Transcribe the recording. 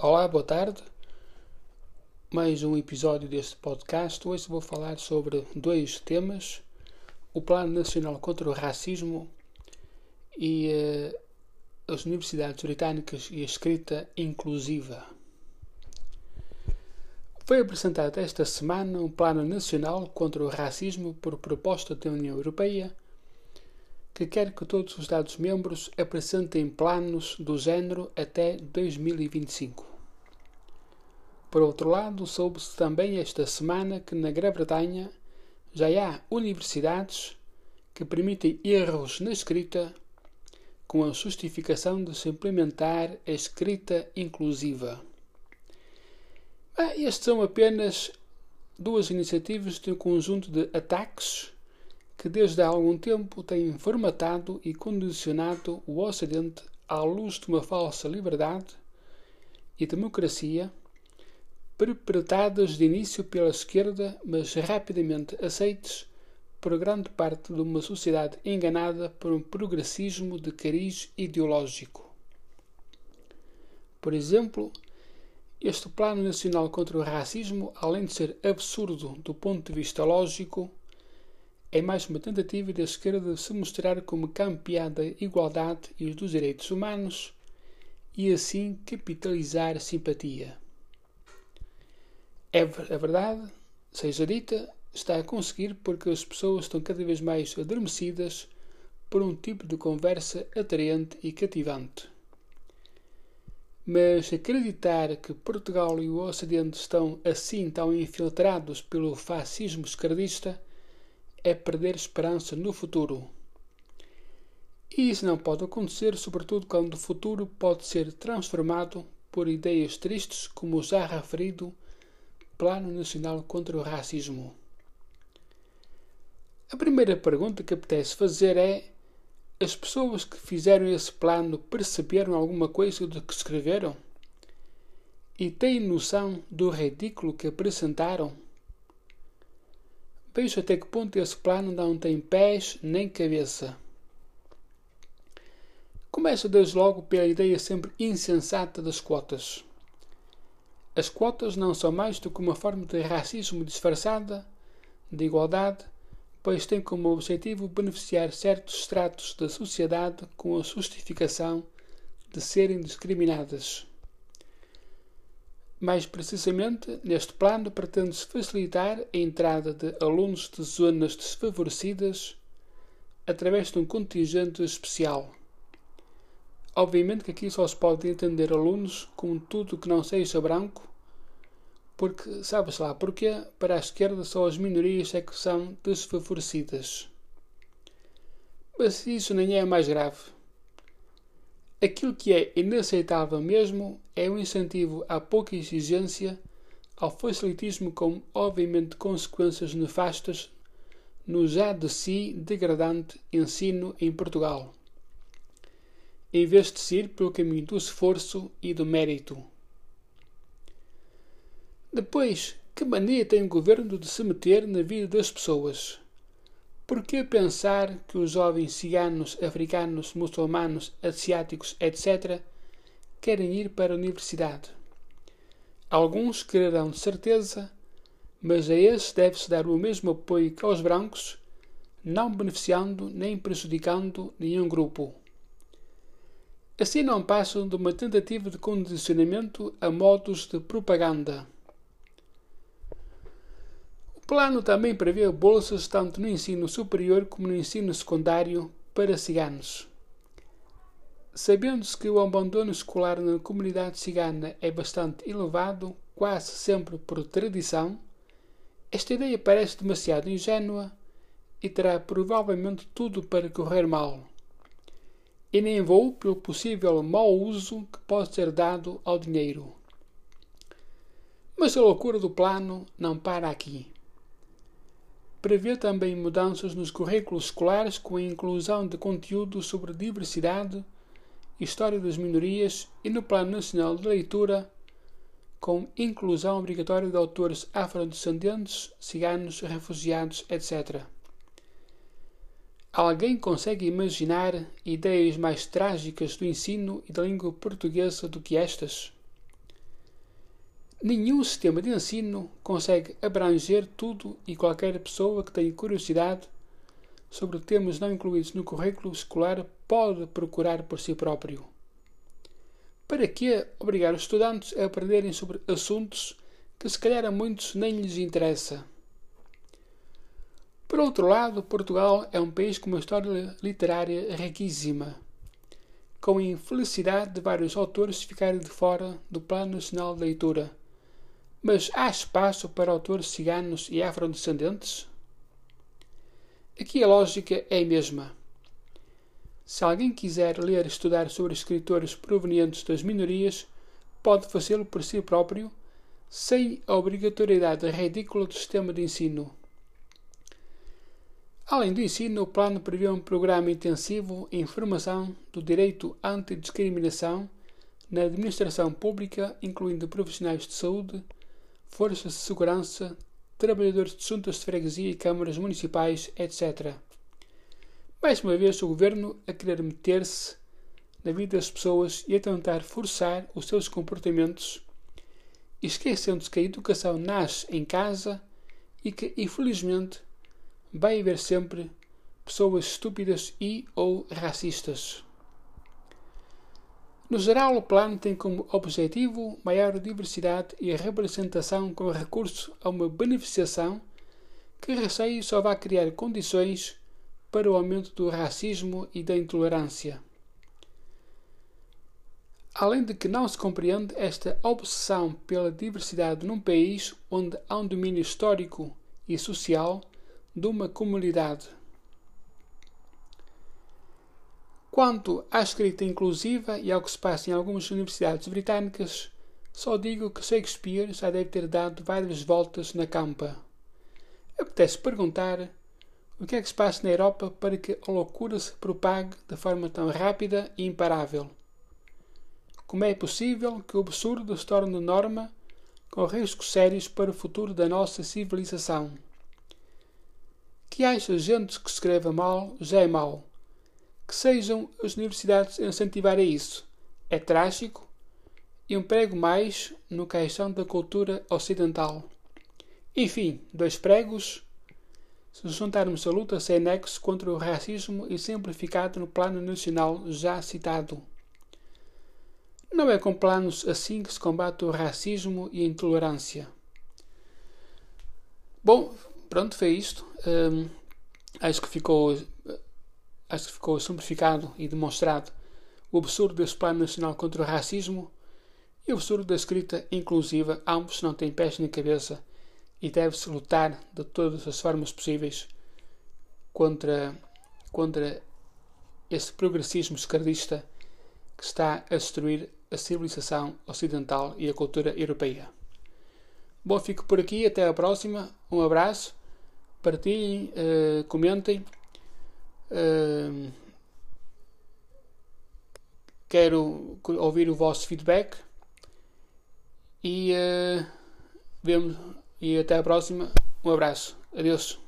Olá, boa tarde. Mais um episódio deste podcast. Hoje vou falar sobre dois temas: o Plano Nacional contra o Racismo e uh, as Universidades Britânicas e a Escrita Inclusiva. Foi apresentado esta semana um Plano Nacional contra o Racismo por proposta da União Europeia que quer que todos os Estados-membros apresentem planos do género até 2025. Por outro lado, soube-se também esta semana que na Grã-Bretanha já há universidades que permitem erros na escrita com a justificação de se implementar a escrita inclusiva. Ah, estes são apenas duas iniciativas de um conjunto de ataques que desde há algum tempo têm formatado e condicionado o Ocidente à luz de uma falsa liberdade e democracia, perpetradas de início pela esquerda, mas rapidamente aceites por grande parte de uma sociedade enganada por um progressismo de cariz ideológico. Por exemplo, este Plano Nacional contra o Racismo, além de ser absurdo do ponto de vista lógico, é mais uma tentativa da esquerda de se mostrar como campeã da igualdade e dos direitos humanos e assim capitalizar simpatia. É a verdade, seja dita, está a conseguir porque as pessoas estão cada vez mais adormecidas por um tipo de conversa atraente e cativante. Mas acreditar que Portugal e o Ocidente estão assim tão infiltrados pelo fascismo esquerdista é perder esperança no futuro. E isso não pode acontecer, sobretudo quando o futuro pode ser transformado por ideias tristes, como o já referido Plano Nacional contra o Racismo. A primeira pergunta que apetece fazer é: as pessoas que fizeram esse plano perceberam alguma coisa do que escreveram? E têm noção do ridículo que apresentaram? Vejo até que ponto esse plano não tem pés nem cabeça. Começo desde logo pela ideia sempre insensata das quotas. As quotas não são mais do que uma forma de racismo disfarçada, de igualdade, pois têm como objetivo beneficiar certos estratos da sociedade com a justificação de serem discriminadas. Mais precisamente, neste plano pretende-se facilitar a entrada de alunos de zonas desfavorecidas através de um contingente especial. Obviamente que aqui só se pode entender alunos com tudo que não seja branco, porque sabe-se lá porquê, para a esquerda só as minorias é que são desfavorecidas. Mas isso nem é mais grave. Aquilo que é inaceitável mesmo é o um incentivo à pouca exigência, ao facilitismo com, obviamente, consequências nefastas no já de si degradante ensino em Portugal, em vez de ir pelo caminho do esforço e do mérito. Depois, que mania tem o governo de se meter na vida das pessoas? Por que pensar que os jovens ciganos, africanos, muçulmanos, asiáticos, etc., querem ir para a universidade? Alguns quererão de certeza, mas a esses deve-se dar o mesmo apoio que aos brancos, não beneficiando nem prejudicando nenhum grupo. Assim não passam de uma tentativa de condicionamento a modos de propaganda plano também prevê bolsas tanto no ensino superior como no ensino secundário para ciganos. Sabendo-se que o abandono escolar na comunidade cigana é bastante elevado, quase sempre por tradição, esta ideia parece demasiado ingênua e terá provavelmente tudo para correr mal. E nem vou pelo possível mau uso que pode ser dado ao dinheiro. Mas a loucura do plano não para aqui prevê também mudanças nos currículos escolares com a inclusão de conteúdo sobre diversidade, história das minorias e no Plano Nacional de Leitura, com inclusão obrigatória de autores afrodescendentes, ciganos, refugiados, etc. Alguém consegue imaginar ideias mais trágicas do ensino e da língua portuguesa do que estas? Nenhum sistema de ensino consegue abranger tudo e qualquer pessoa que tenha curiosidade sobre temas não incluídos no currículo escolar pode procurar por si próprio. Para que obrigar os estudantes a aprenderem sobre assuntos que se calhar a muitos nem lhes interessa? Por outro lado, Portugal é um país com uma história literária riquíssima, com a infelicidade de vários autores ficarem de fora do Plano Nacional de Leitura mas há espaço para autores ciganos e afrodescendentes? Aqui a lógica é a mesma. Se alguém quiser ler e estudar sobre escritores provenientes das minorias, pode fazê-lo por si próprio, sem a obrigatoriedade ridícula do sistema de ensino. Além do ensino, o plano prevê um programa intensivo em formação do direito antidiscriminação na administração pública, incluindo profissionais de saúde, forças de segurança, trabalhadores de juntas de freguesia e câmaras municipais, etc. Mais uma vez, o governo a querer meter-se na vida das pessoas e a tentar forçar os seus comportamentos, esquecendo-se que a educação nasce em casa e que, infelizmente, vai haver sempre pessoas estúpidas e ou racistas. No geral, o plano tem como objetivo maior diversidade e representação com recurso a uma beneficiação que receio só vai criar condições para o aumento do racismo e da intolerância. Além de que não se compreende esta obsessão pela diversidade num país onde há um domínio histórico e social de uma comunidade. Quanto à escrita inclusiva e ao que se passa em algumas universidades britânicas, só digo que Shakespeare já deve ter dado várias voltas na campa. Apetece perguntar o que é que se passa na Europa para que a loucura se propague de forma tão rápida e imparável. Como é possível que o absurdo se torne norma com riscos sérios para o futuro da nossa civilização? Que haja gente que escreva mal já é mau que sejam as universidades a incentivar a isso. É trágico e um prego mais no caixão da cultura ocidental. Enfim, dois pregos. Se juntarmos a luta sem nexo contra o racismo e simplificado no plano nacional já citado. Não é com planos assim que se combate o racismo e a intolerância. Bom, pronto, foi isto. Hum, acho que ficou acho que ficou simplificado e demonstrado o absurdo desse Plano Nacional contra o Racismo e o absurdo da escrita inclusiva. Ambos não têm pés nem cabeça e deve-se lutar de todas as formas possíveis contra, contra esse progressismo esquerdista que está a destruir a civilização ocidental e a cultura europeia. Bom, fico por aqui. Até a próxima. Um abraço. Partilhem, uh, comentem Quero ouvir o vosso feedback e uh, vemos e até a próxima. Um abraço. Adeus.